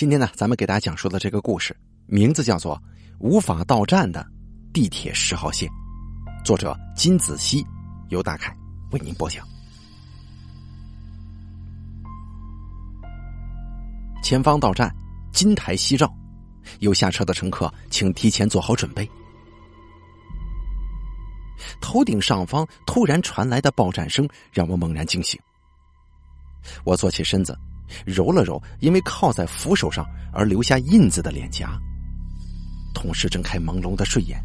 今天呢，咱们给大家讲述的这个故事，名字叫做《无法到站的地铁十号线》，作者金子熙，由大凯为您播讲。前方到站，金台夕照，有下车的乘客，请提前做好准备。头顶上方突然传来的爆炸声，让我猛然惊醒。我坐起身子。揉了揉因为靠在扶手上而留下印子的脸颊，同时睁开朦胧的睡眼，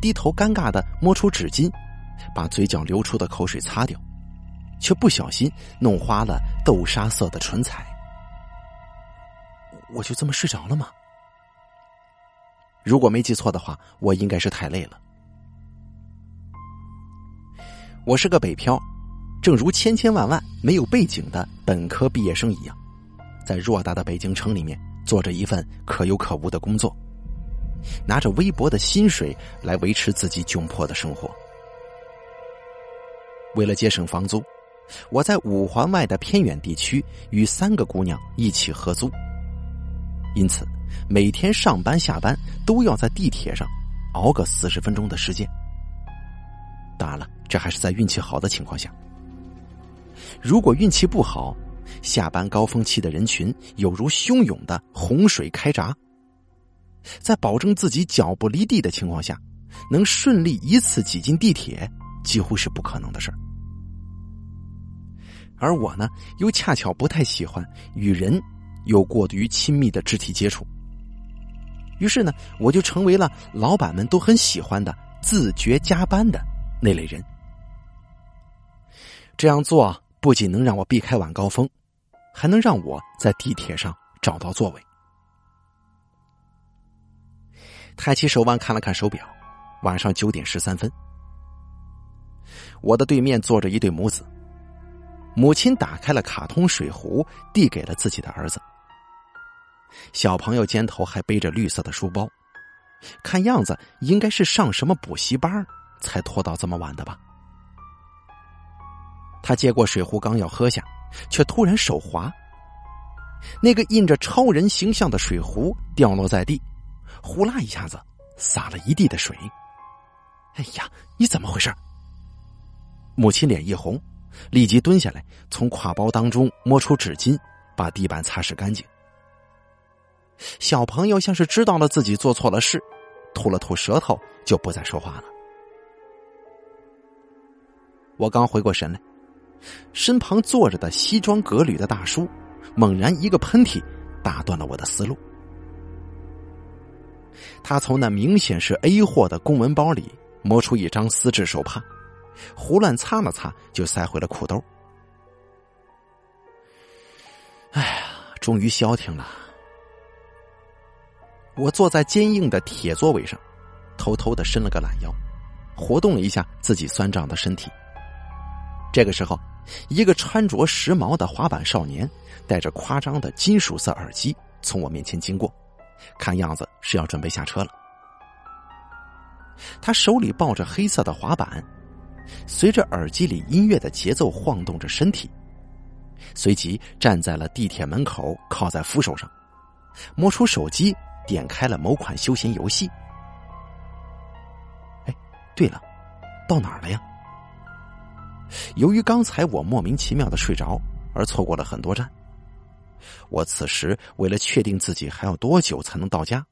低头尴尬的摸出纸巾，把嘴角流出的口水擦掉，却不小心弄花了豆沙色的唇彩。我就这么睡着了吗？如果没记错的话，我应该是太累了。我是个北漂。正如千千万万没有背景的本科毕业生一样，在偌大的北京城里面做着一份可有可无的工作，拿着微薄的薪水来维持自己窘迫的生活。为了节省房租，我在五环外的偏远地区与三个姑娘一起合租，因此每天上班下班都要在地铁上熬个四十分钟的时间。当然了，这还是在运气好的情况下。如果运气不好，下班高峰期的人群有如汹涌的洪水开闸，在保证自己脚不离地的情况下，能顺利一次挤进地铁，几乎是不可能的事儿。而我呢，又恰巧不太喜欢与人有过于亲密的肢体接触，于是呢，我就成为了老板们都很喜欢的自觉加班的那类人。这样做。不仅能让我避开晚高峰，还能让我在地铁上找到座位。抬起手腕看了看手表，晚上九点十三分。我的对面坐着一对母子，母亲打开了卡通水壶，递给了自己的儿子。小朋友肩头还背着绿色的书包，看样子应该是上什么补习班才拖到这么晚的吧。他接过水壶，刚要喝下，却突然手滑。那个印着超人形象的水壶掉落在地，呼啦一下子洒了一地的水。哎呀，你怎么回事？母亲脸一红，立即蹲下来，从挎包当中摸出纸巾，把地板擦拭干净。小朋友像是知道了自己做错了事，吐了吐舌头，就不再说话了。我刚回过神来。身旁坐着的西装革履的大叔，猛然一个喷嚏，打断了我的思路。他从那明显是 A 货的公文包里摸出一张丝质手帕，胡乱擦了擦，就塞回了裤兜。哎呀，终于消停了。我坐在坚硬的铁座位上，偷偷的伸了个懒腰，活动了一下自己酸胀的身体。这个时候。一个穿着时髦的滑板少年，戴着夸张的金属色耳机从我面前经过，看样子是要准备下车了。他手里抱着黑色的滑板，随着耳机里音乐的节奏晃动着身体，随即站在了地铁门口，靠在扶手上，摸出手机，点开了某款休闲游戏。哎，对了，到哪儿了呀？由于刚才我莫名其妙的睡着，而错过了很多站。我此时为了确定自己还要多久才能到家，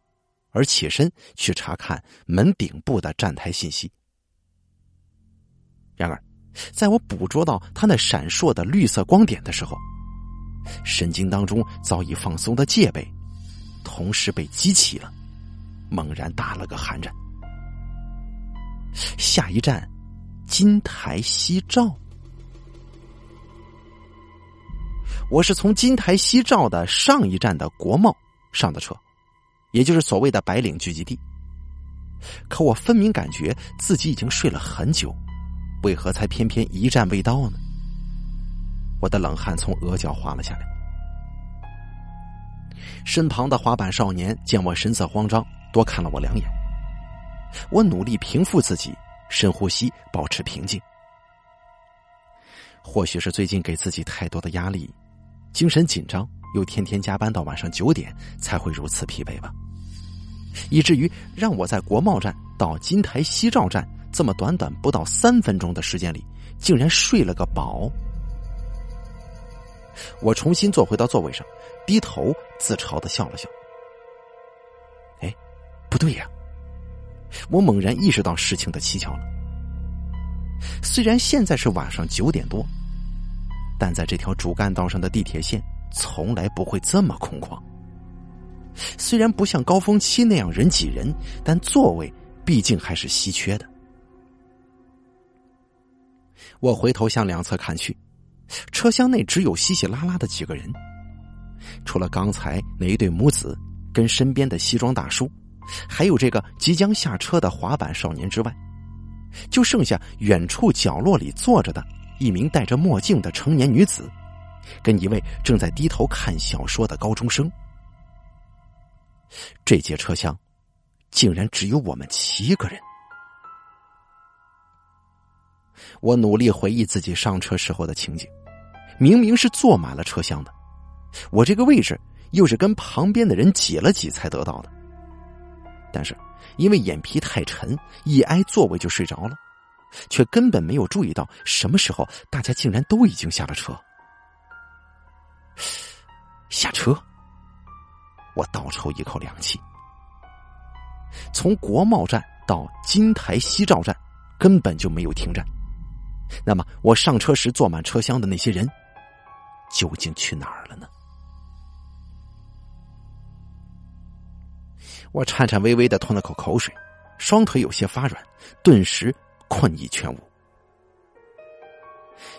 而起身去查看门顶部的站台信息。然而，在我捕捉到他那闪烁的绿色光点的时候，神经当中早已放松的戒备，同时被激起了，猛然打了个寒战。下一站。金台夕照，我是从金台夕照的上一站的国贸上的车，也就是所谓的白领聚集地。可我分明感觉自己已经睡了很久，为何才偏偏一站未到呢？我的冷汗从额角滑了下来。身旁的滑板少年见我神色慌张，多看了我两眼。我努力平复自己。深呼吸，保持平静。或许是最近给自己太多的压力，精神紧张，又天天加班到晚上九点，才会如此疲惫吧？以至于让我在国贸站到金台西照站这么短短不到三分钟的时间里，竟然睡了个饱。我重新坐回到座位上，低头自嘲的笑了笑。哎，不对呀！我猛然意识到事情的蹊跷了。虽然现在是晚上九点多，但在这条主干道上的地铁线从来不会这么空旷。虽然不像高峰期那样人挤人，但座位毕竟还是稀缺的。我回头向两侧看去，车厢内只有稀稀拉拉的几个人，除了刚才那一对母子跟身边的西装大叔，还有这个即将下车的滑板少年之外，就剩下远处角落里坐着的一名戴着墨镜的成年女子，跟一位正在低头看小说的高中生。这节车厢竟然只有我们七个人。我努力回忆自己上车时候的情景，明明是坐满了车厢的，我这个位置又是跟旁边的人挤了挤才得到的。但是因为眼皮太沉，一挨座位就睡着了，却根本没有注意到什么时候大家竟然都已经下了车。下车。我倒抽一口凉气。从国贸站到金台西照站，根本就没有停站。那么，我上车时坐满车厢的那些人，究竟去哪儿了呢？我颤颤巍巍的吞了口口水，双腿有些发软，顿时困意全无。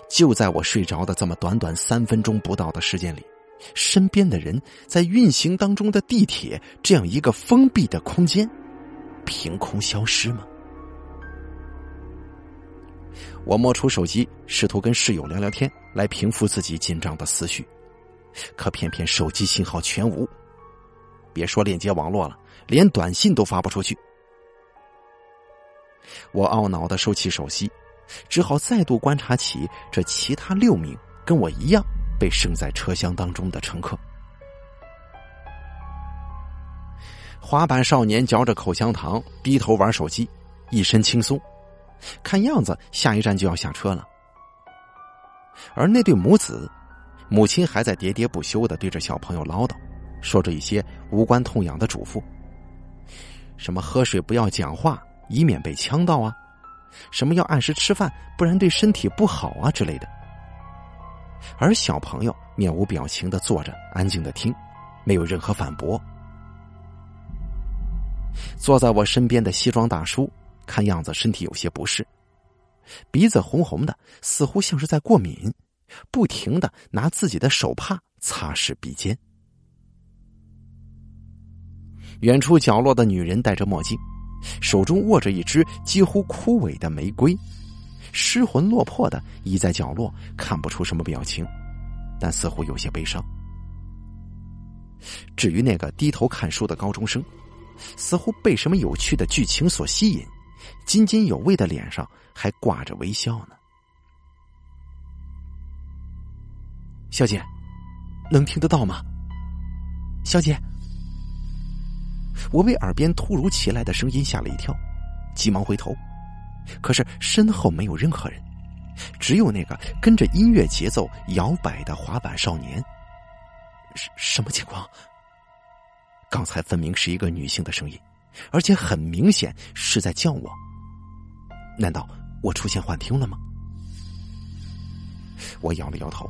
就在我睡着的这么短短三分钟不到的时间里。身边的人在运行当中的地铁这样一个封闭的空间，凭空消失吗？我摸出手机，试图跟室友聊聊天，来平复自己紧张的思绪，可偏偏手机信号全无，别说链接网络了，连短信都发不出去。我懊恼的收起手机，只好再度观察起这其他六名跟我一样。被剩在车厢当中的乘客，滑板少年嚼着口香糖，低头玩手机，一身轻松，看样子下一站就要下车了。而那对母子，母亲还在喋喋不休的对着小朋友唠叨，说着一些无关痛痒的嘱咐，什么喝水不要讲话，以免被呛到啊，什么要按时吃饭，不然对身体不好啊之类的。而小朋友面无表情的坐着，安静的听，没有任何反驳。坐在我身边的西装大叔，看样子身体有些不适，鼻子红红的，似乎像是在过敏，不停的拿自己的手帕擦拭鼻尖。远处角落的女人戴着墨镜，手中握着一支几乎枯萎的玫瑰。失魂落魄的倚在角落，看不出什么表情，但似乎有些悲伤。至于那个低头看书的高中生，似乎被什么有趣的剧情所吸引，津津有味的脸上还挂着微笑呢。小姐，能听得到吗？小姐，我被耳边突如其来的声音吓了一跳，急忙回头。可是身后没有任何人，只有那个跟着音乐节奏摇摆的滑板少年。什什么情况？刚才分明是一个女性的声音，而且很明显是在叫我。难道我出现幻听了吗？我摇了摇头，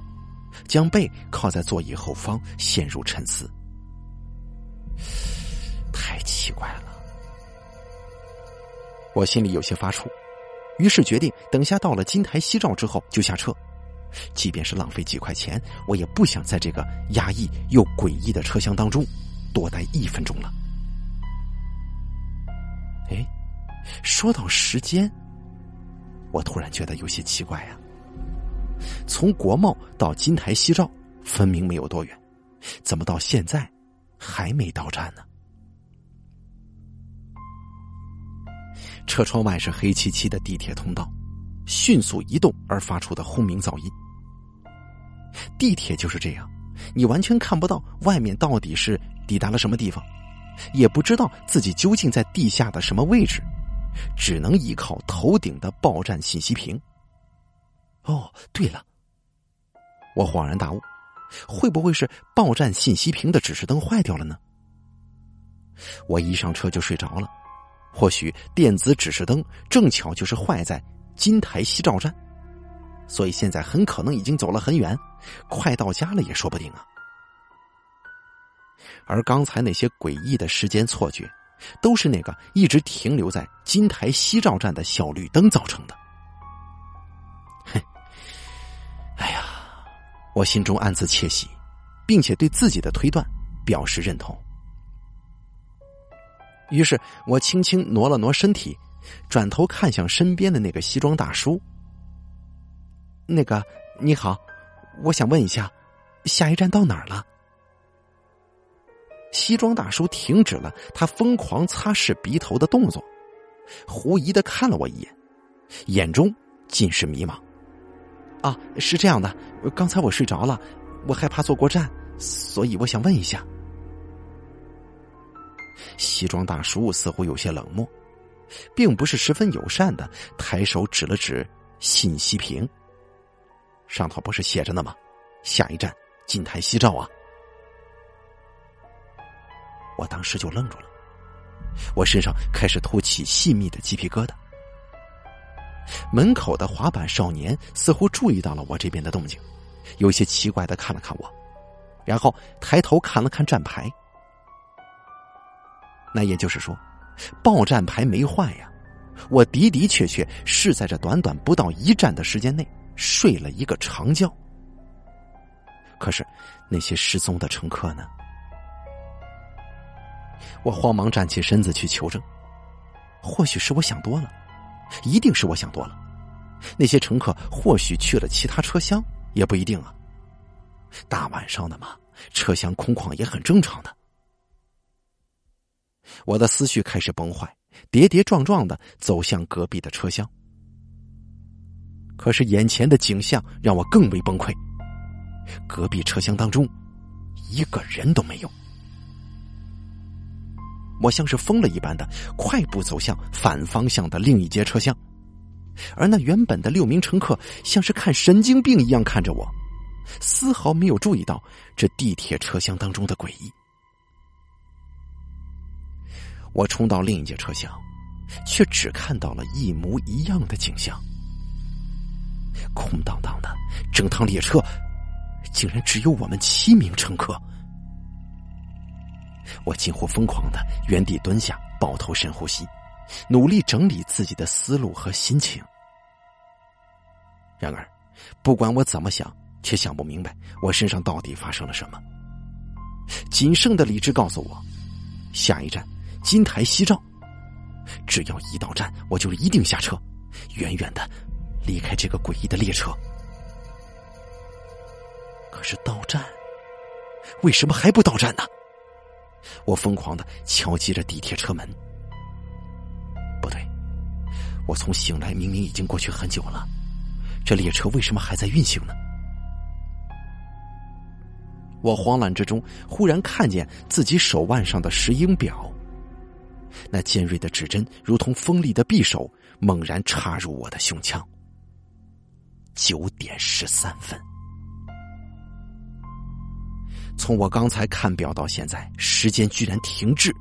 将背靠在座椅后方，陷入沉思。奇怪了，我心里有些发怵。于是决定，等下到了金台西照之后就下车，即便是浪费几块钱，我也不想在这个压抑又诡异的车厢当中多待一分钟了。哎，说到时间，我突然觉得有些奇怪呀。从国贸到金台西照分明没有多远，怎么到现在还没到站呢？车窗外是黑漆漆的地铁通道，迅速移动而发出的轰鸣噪音。地铁就是这样，你完全看不到外面到底是抵达了什么地方，也不知道自己究竟在地下的什么位置，只能依靠头顶的报站信息屏。哦，对了，我恍然大悟，会不会是报站信息屏的指示灯坏掉了呢？我一上车就睡着了，或许电子指示灯正巧就是坏在金台西照站。所以现在很可能已经走了很远，快到家了也说不定啊。而刚才那些诡异的时间错觉，都是那个一直停留在金台西照站的小绿灯造成的。嘿，哎呀，我心中暗自窃喜，并且对自己的推断表示认同。于是我轻轻挪了挪身体，转头看向身边的那个西装大叔。那个你好，我想问一下，下一站到哪儿了？西装大叔停止了他疯狂擦拭鼻头的动作，狐疑的看了我一眼，眼中尽是迷茫。啊，是这样的，刚才我睡着了，我害怕坐过站，所以我想问一下。西装大叔似乎有些冷漠，并不是十分友善的，抬手指了指信息屏。上头不是写着呢吗？下一站金台夕照啊！我当时就愣住了，我身上开始凸起细密的鸡皮疙瘩。门口的滑板少年似乎注意到了我这边的动静，有些奇怪的看了看我，然后抬头看了看站牌。那也就是说，报站牌没坏呀！我的的确确是在这短短不到一站的时间内。睡了一个长觉，可是那些失踪的乘客呢？我慌忙站起身子去求证，或许是我想多了，一定是我想多了。那些乘客或许去了其他车厢，也不一定啊。大晚上的嘛，车厢空旷也很正常的。我的思绪开始崩坏，跌跌撞撞的走向隔壁的车厢。可是眼前的景象让我更为崩溃，隔壁车厢当中一个人都没有。我像是疯了一般的快步走向反方向的另一节车厢，而那原本的六名乘客像是看神经病一样看着我，丝毫没有注意到这地铁车厢当中的诡异。我冲到另一节车厢，却只看到了一模一样的景象。空荡荡的，整趟列车竟然只有我们七名乘客。我近乎疯狂的原地蹲下，抱头深呼吸，努力整理自己的思路和心情。然而，不管我怎么想，却想不明白我身上到底发生了什么。仅剩的理智告诉我，下一站金台夕照，只要一到站，我就一定下车，远远的。离开这个诡异的列车，可是到站，为什么还不到站呢？我疯狂的敲击着地铁车门。不对，我从醒来明明已经过去很久了，这列车为什么还在运行呢？我慌乱之中，忽然看见自己手腕上的石英表，那尖锐的指针如同锋利的匕首，猛然插入我的胸腔。九点十三分，从我刚才看表到现在，时间居然停滞，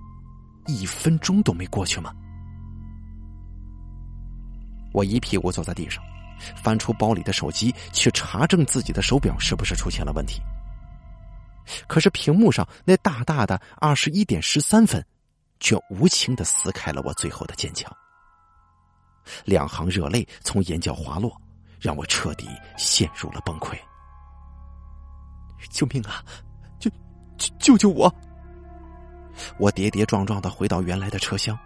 一分钟都没过去吗？我一屁股坐在地上，翻出包里的手机，去查证自己的手表是不是出现了问题。可是屏幕上那大大的二十一点十三分，却无情的撕开了我最后的坚强，两行热泪从眼角滑落。让我彻底陷入了崩溃！救命啊！救救救救我！我跌跌撞撞的回到原来的车厢，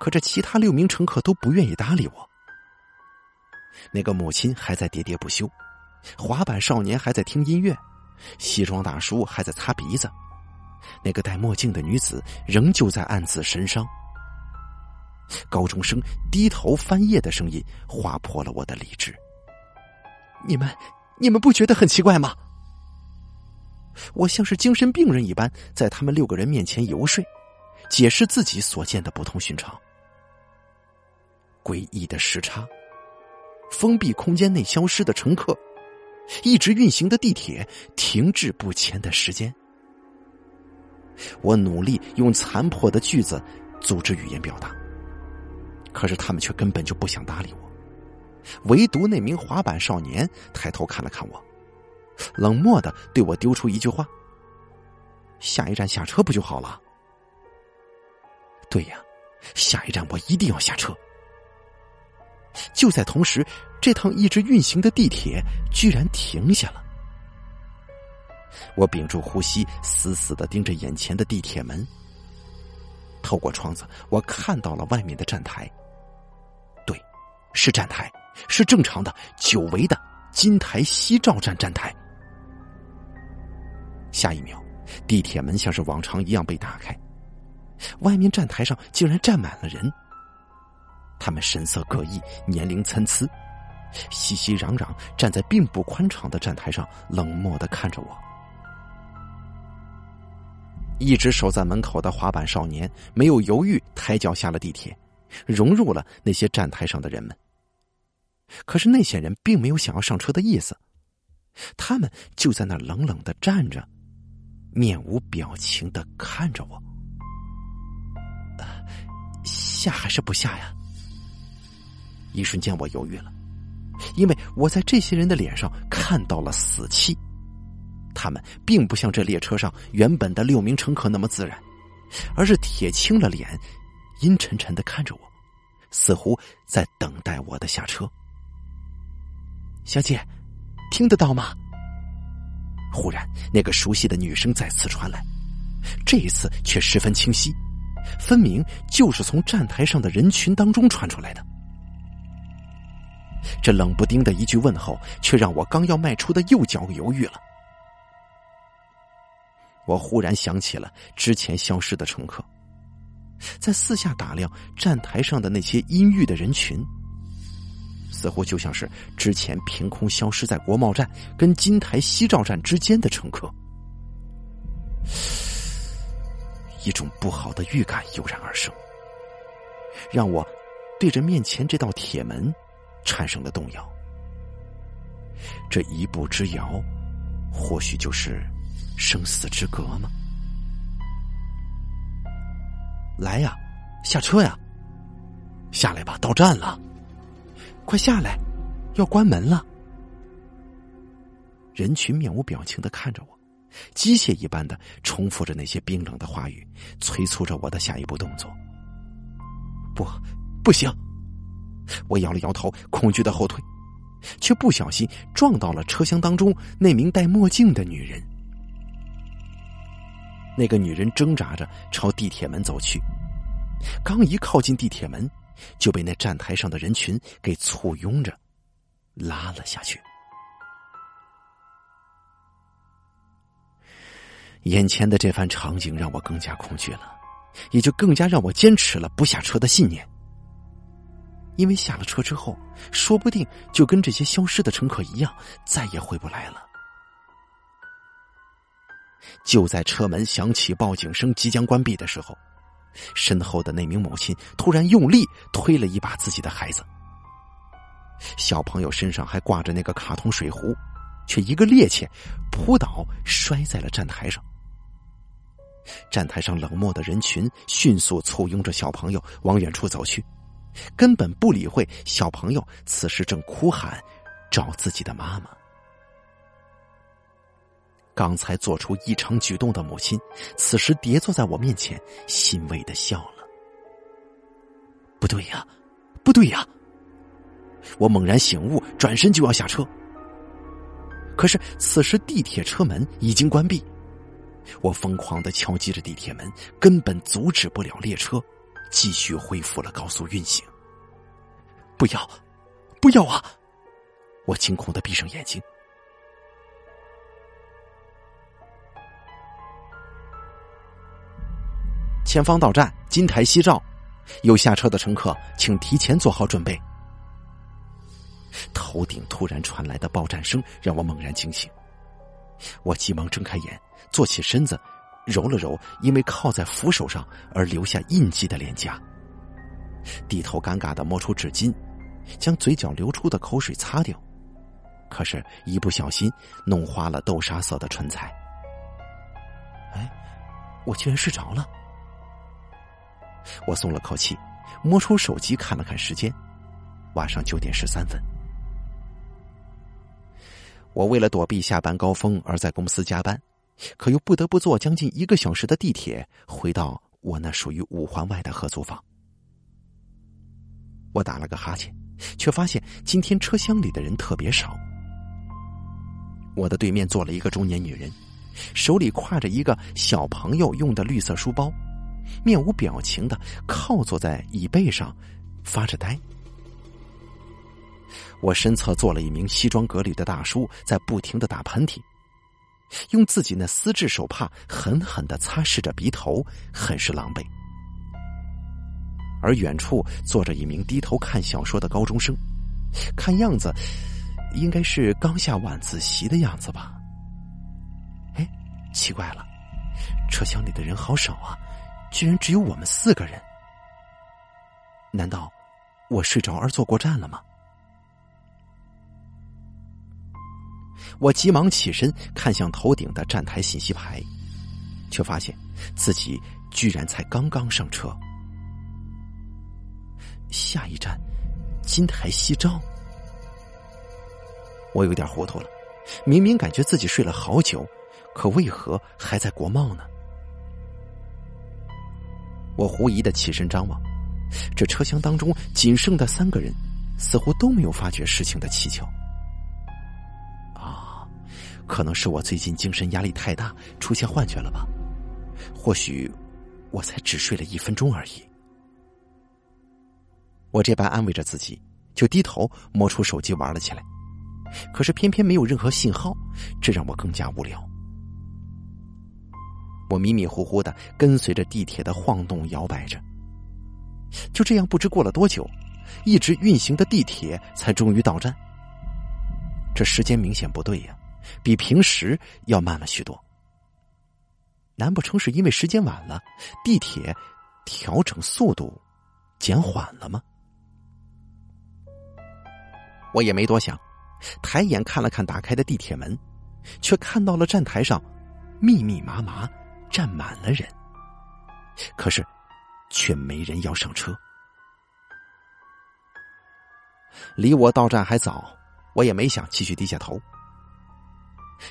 可这其他六名乘客都不愿意搭理我。那个母亲还在喋喋不休，滑板少年还在听音乐，西装大叔还在擦鼻子，那个戴墨镜的女子仍旧在暗自神伤。高中生低头翻页的声音划破了我的理智。你们，你们不觉得很奇怪吗？我像是精神病人一般，在他们六个人面前游说，解释自己所见的不同寻常。诡异的时差，封闭空间内消失的乘客，一直运行的地铁停滞不前的时间。我努力用残破的句子组织语言表达，可是他们却根本就不想搭理我。唯独那名滑板少年抬头看了看我，冷漠的对我丢出一句话：“下一站下车不就好了？”对呀，下一站我一定要下车。就在同时，这趟一直运行的地铁居然停下了。我屏住呼吸，死死的盯着眼前的地铁门。透过窗子，我看到了外面的站台。对，是站台。是正常的，久违的金台西照站站台。下一秒，地铁门像是往常一样被打开，外面站台上竟然站满了人。他们神色各异，年龄参差，熙熙攘攘站在并不宽敞的站台上，冷漠的看着我。一直守在门口的滑板少年没有犹豫，抬脚下了地铁，融入了那些站台上的人们。可是那些人并没有想要上车的意思，他们就在那冷冷的站着，面无表情的看着我。下还是不下呀？一瞬间我犹豫了，因为我在这些人的脸上看到了死气，他们并不像这列车上原本的六名乘客那么自然，而是铁青了脸，阴沉沉的看着我，似乎在等待我的下车。小姐，听得到吗？忽然，那个熟悉的女声再次传来，这一次却十分清晰，分明就是从站台上的人群当中传出来的。这冷不丁的一句问候，却让我刚要迈出的右脚犹豫了。我忽然想起了之前消失的乘客，在四下打量站台上的那些阴郁的人群。似乎就像是之前凭空消失在国贸站跟金台西照站之间的乘客，一种不好的预感油然而生，让我对着面前这道铁门产生了动摇。这一步之遥，或许就是生死之隔吗？来呀，下车呀，下来吧，到站了。快下来，要关门了。人群面无表情的看着我，机械一般的重复着那些冰冷的话语，催促着我的下一步动作。不，不行！我摇了摇头，恐惧的后退，却不小心撞到了车厢当中那名戴墨镜的女人。那个女人挣扎着朝地铁门走去，刚一靠近地铁门。就被那站台上的人群给簇拥着拉了下去。眼前的这番场景让我更加恐惧了，也就更加让我坚持了不下车的信念。因为下了车之后，说不定就跟这些消失的乘客一样，再也回不来了。就在车门响起报警声即将关闭的时候。身后的那名母亲突然用力推了一把自己的孩子，小朋友身上还挂着那个卡通水壶，却一个趔趄扑倒，摔在了站台上。站台上冷漠的人群迅速簇拥着小朋友往远处走去，根本不理会小朋友此时正哭喊找自己的妈妈。刚才做出异常举动的母亲，此时跌坐在我面前，欣慰的笑了。不对呀，不对呀！我猛然醒悟，转身就要下车。可是此时地铁车门已经关闭，我疯狂的敲击着地铁门，根本阻止不了列车继续恢复了高速运行。不要，不要啊！我惊恐的闭上眼睛。前方到站，金台西照，有下车的乘客，请提前做好准备。头顶突然传来的爆炸声让我猛然惊醒，我急忙睁开眼，坐起身子，揉了揉因为靠在扶手上而留下印记的脸颊，低头尴尬的摸出纸巾，将嘴角流出的口水擦掉，可是，一不小心弄花了豆沙色的唇彩。哎，我居然睡着了！我松了口气，摸出手机看了看时间，晚上九点十三分。我为了躲避下班高峰而在公司加班，可又不得不坐将近一个小时的地铁回到我那属于五环外的合租房。我打了个哈欠，却发现今天车厢里的人特别少。我的对面坐了一个中年女人，手里挎着一个小朋友用的绿色书包，面无表情的靠坐在椅背上，发着呆。我身侧坐了一名西装革履的大叔，在不停的打喷嚏，用自己那丝质手帕狠狠的擦拭着鼻头，很是狼狈。而远处坐着一名低头看小说的高中生，看样子应该是刚下晚自习的样子吧。哎，奇怪了，车厢里的人好少啊，居然只有我们四个人。难道我睡着而坐过站了吗？我急忙起身，看向头顶的站台信息牌，却发现自己居然才刚刚上车。下一站，金台夕照。我有点糊涂了，明明感觉自己睡了好久，可为何还在国贸呢？我狐疑的起身张望，这车厢当中仅剩的三个人，似乎都没有发觉事情的蹊跷。啊可能是我最近精神压力太大，出现幻觉了吧？或许我才只睡了一分钟而已。我这般安慰着自己，就低头摸出手机玩了起来。可是偏偏没有任何信号，这让我更加无聊。我迷迷糊糊的跟随着地铁的晃动摇摆着，就这样不知过了多久，一直运行的地铁才终于到站。这时间明显不对呀！比平时要慢了许多，难不成是因为时间晚了，地铁调整速度减缓了吗？我也没多想，抬眼看了看打开的地铁门，却看到了站台上密密麻麻站满了人，可是却没人要上车。离我到站还早，我也没想继续低下头。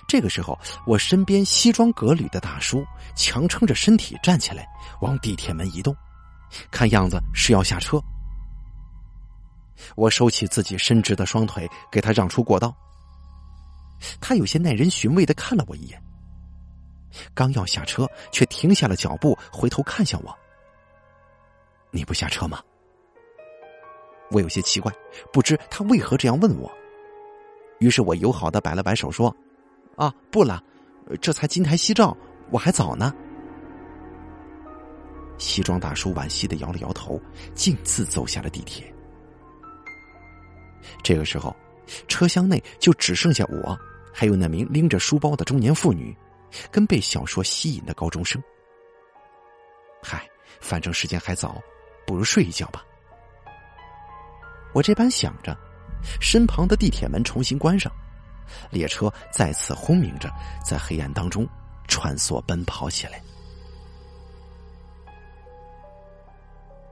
这个时候，我身边西装革履的大叔强撑着身体站起来，往地铁门移动，看样子是要下车。我收起自己伸直的双腿，给他让出过道。他有些耐人寻味的看了我一眼，刚要下车，却停下了脚步，回头看向我：“你不下车吗？”我有些奇怪，不知他为何这样问我。于是我友好的摆了摆手说。啊，不了，这才金台夕照，我还早呢。西装大叔惋惜的摇了摇头，径自走下了地铁。这个时候，车厢内就只剩下我，还有那名拎着书包的中年妇女，跟被小说吸引的高中生。嗨，反正时间还早，不如睡一觉吧。我这般想着，身旁的地铁门重新关上。列车再次轰鸣着，在黑暗当中穿梭奔跑起来。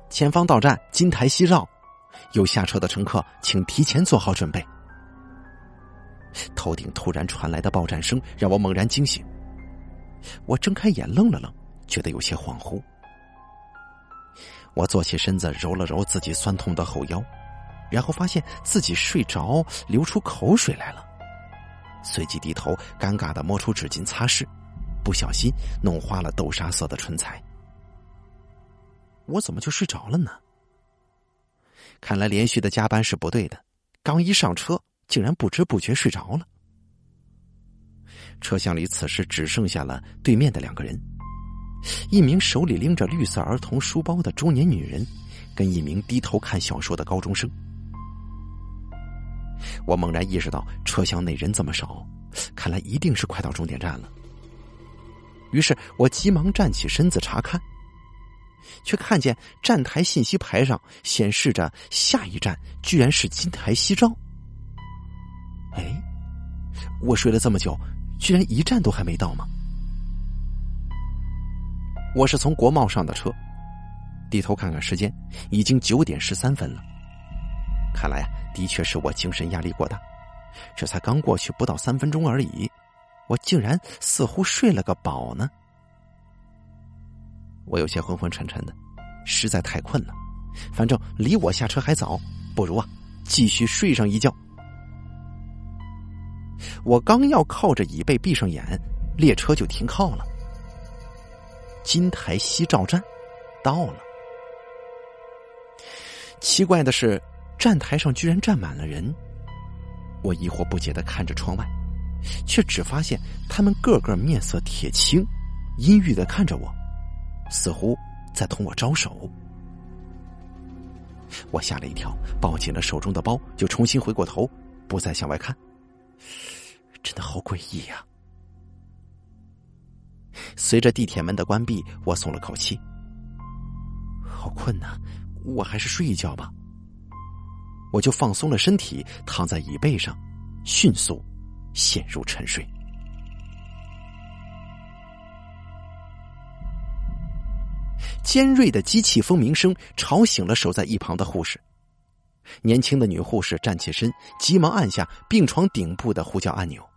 前方到站，金台夕照，有下车的乘客请提前做好准备。头顶突然传来的爆炸声让我猛然惊醒，我睁开眼愣了愣，觉得有些恍惚。我坐起身子，揉了揉自己酸痛的后腰，然后发现自己睡着，流出口水来了。随即低头，尴尬的摸出纸巾擦拭，不小心弄花了豆沙色的唇彩。我怎么就睡着了呢？看来连续的加班是不对的，刚一上车，竟然不知不觉睡着了。车厢里此时只剩下了对面的两个人，一名手里拎着绿色儿童书包的中年女人，跟一名低头看小说的高中生。我猛然意识到车厢内人这么少，看来一定是快到终点站了。于是我急忙站起身子查看，却看见站台信息牌上显示着下一站居然是金台夕照。哎，我睡了这么久，居然一站都还没到吗？我是从国贸上的车，低头看看时间，已经九点十三分了。看来啊，的确是我精神压力过大，这才刚过去不到三分钟而已，我竟然似乎睡了个饱呢。我有些昏昏沉沉的，实在太困了。反正离我下车还早，不如啊继续睡上一觉。我刚要靠着椅背闭上眼，列车就停靠了。金台西照站到了。奇怪的是，站台上居然站满了人。我疑惑不解的看着窗外，却只发现他们个个面色铁青，阴郁的看着我，似乎在同我招手。我吓了一跳，抱紧了手中的包，就重新回过头，不再向外看。真的好诡异呀！随着地铁门的关闭，我松了口气。好困呐，我还是睡一觉吧。我就放松了身体，躺在椅背上，迅速陷入沉睡。尖锐的机器蜂鸣声吵醒了守在一旁的护士。年轻的女护士站起身，急忙按下病床顶部的呼叫按钮。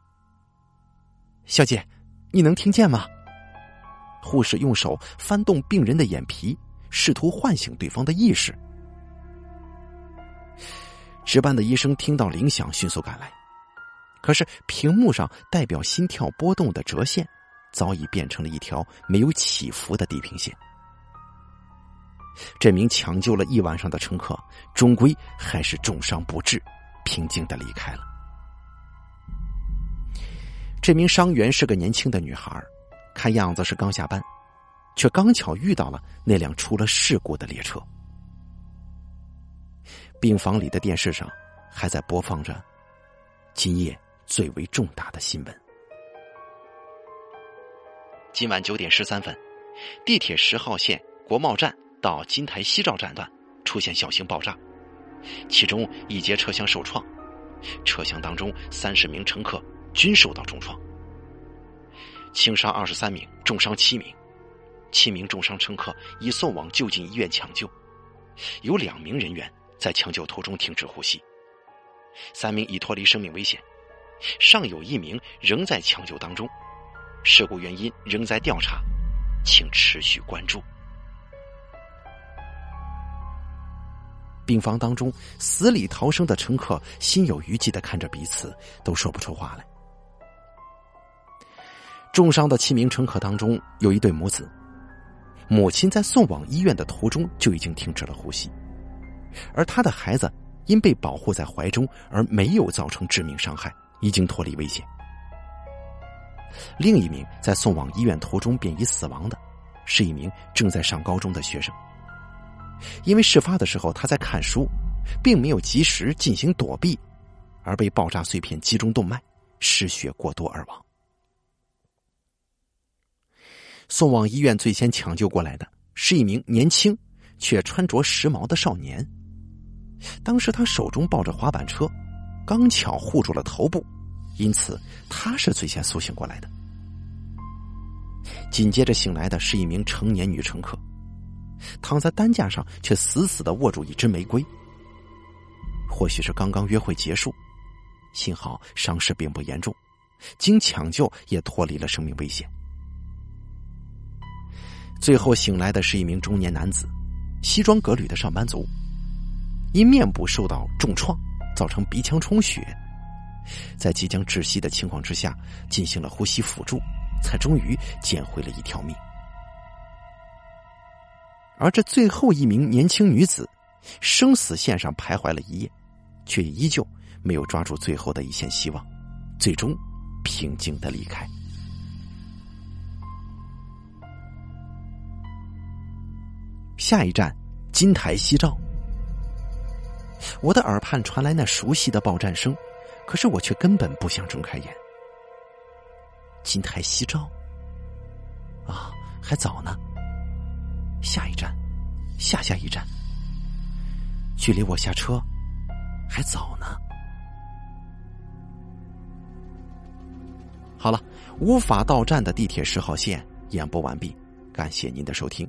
小姐，你能听见吗？护士用手翻动病人的眼皮，试图唤醒对方的意识。值班的医生听到铃响，迅速赶来，可是屏幕上代表心跳波动的折线，早已变成了一条没有起伏的地平线。这名抢救了一晚上的乘客，终归还是重伤不治，平静的离开了。这名伤员是个年轻的女孩，看样子是刚下班，却刚巧遇到了那辆出了事故的列车。病房里的电视上还在播放着今夜最为重大的新闻。今晚九点十三分，地铁十号线国贸站到金台西照站段出现小型爆炸，其中一节车厢受创，车厢当中三十名乘客。均受到重创，轻伤二十三名，重伤七名，七名重伤乘客已送往就近医院抢救，有两名人员在抢救途中停止呼吸，三名已脱离生命危险，尚有一名仍在抢救当中，事故原因仍在调查，请持续关注。病房当中死里逃生的乘客心有余悸的看着彼此，都说不出话来。重伤的七名乘客当中，有一对母子，母亲在送往医院的途中就已经停止了呼吸，而他的孩子因被保护在怀中而没有造成致命伤害，已经脱离危险。另一名在送往医院途中便已死亡的，是一名正在上高中的学生，因为事发的时候他在看书，并没有及时进行躲避，而被爆炸碎片击中动脉，失血过多而亡。送往医院最先抢救过来的是一名年轻却穿着时髦的少年。当时他手中抱着滑板车，刚巧护住了头部，因此他是最先苏醒过来的。紧接着醒来的是一名成年女乘客，躺在担架上却死死的握住一支玫瑰。或许是刚刚约会结束，幸好伤势并不严重，经抢救也脱离了生命危险。最后醒来的是一名中年男子，西装革履的上班族，因面部受到重创，造成鼻腔充血，在即将窒息的情况之下，进行了呼吸辅助，才终于捡回了一条命。而这最后一名年轻女子，生死线上徘徊了一夜，却依旧没有抓住最后的一线希望，最终平静的离开。下一站，金台夕照。我的耳畔传来那熟悉的报站声，可是我却根本不想睁开眼。金台夕照，啊，还早呢。下一站，下下一站，距离我下车还早呢。好了，无法到站的地铁十号线演播完毕，感谢您的收听。